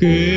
que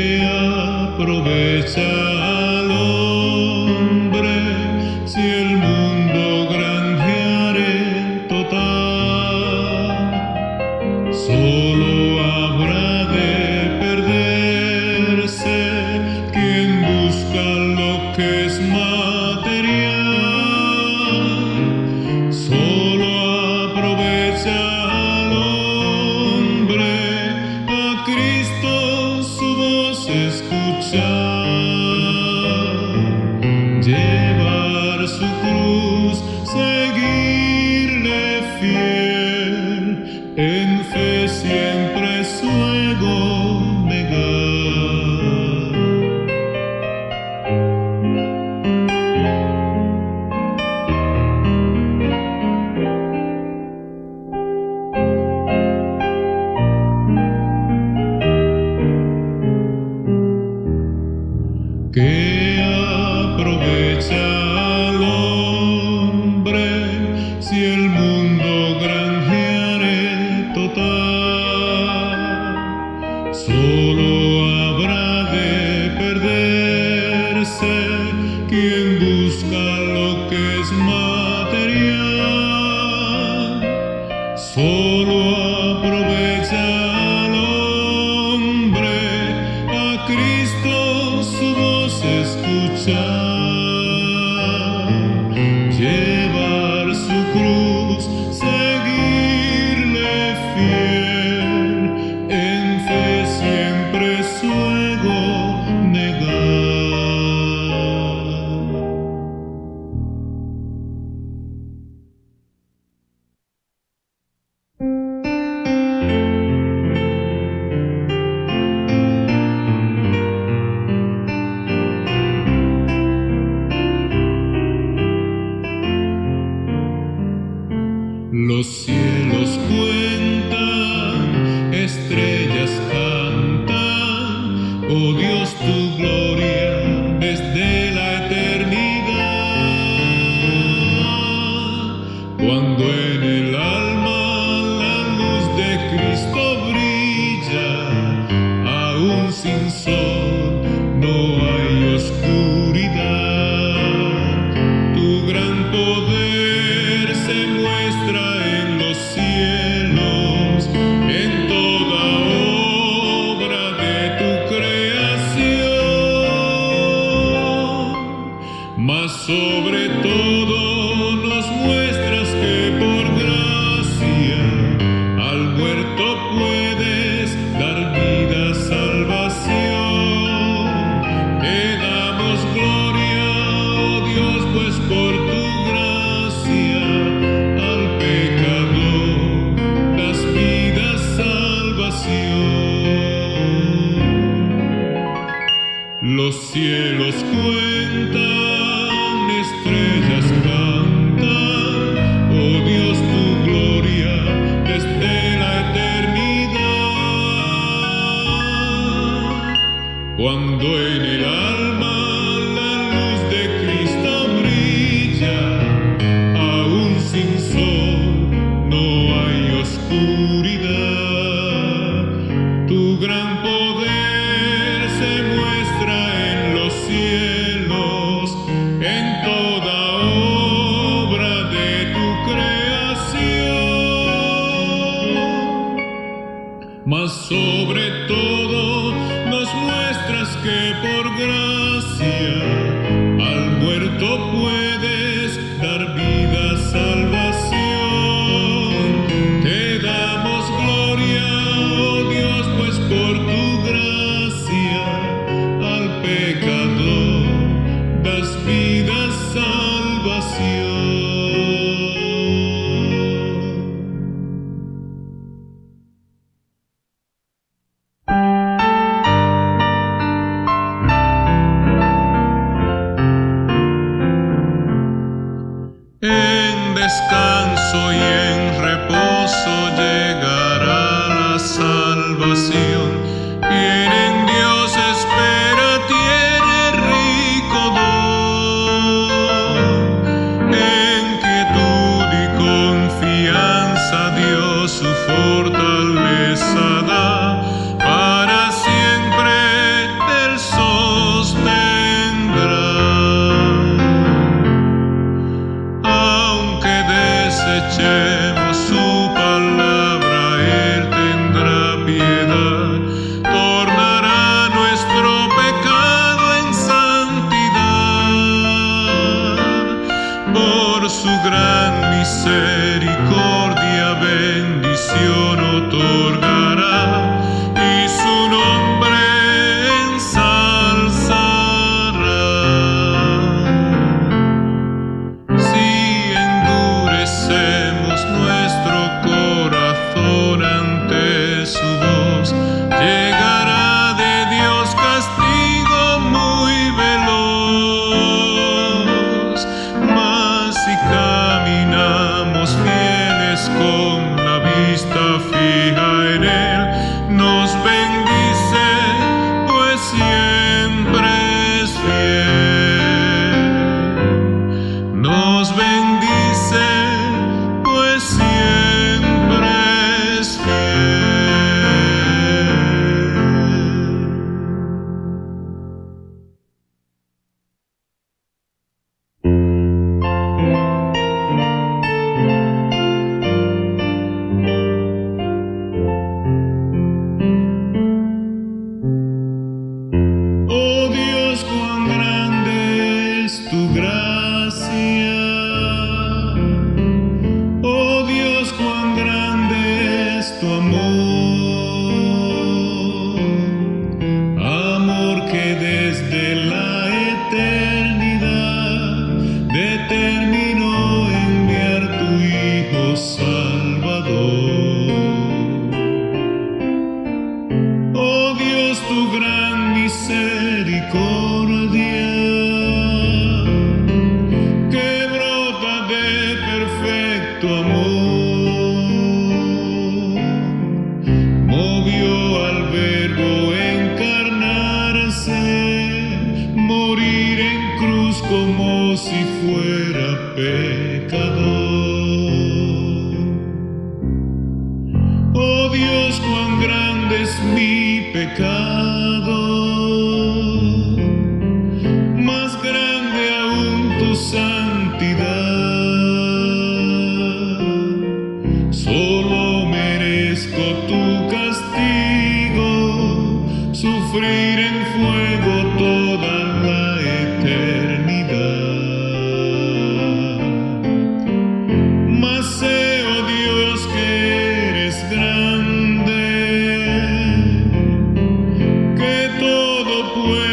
mas sobre todo nos muestras que por gracia al muerto puede tu gran misericordia. Todo puedes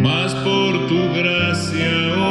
Mas por tu gracia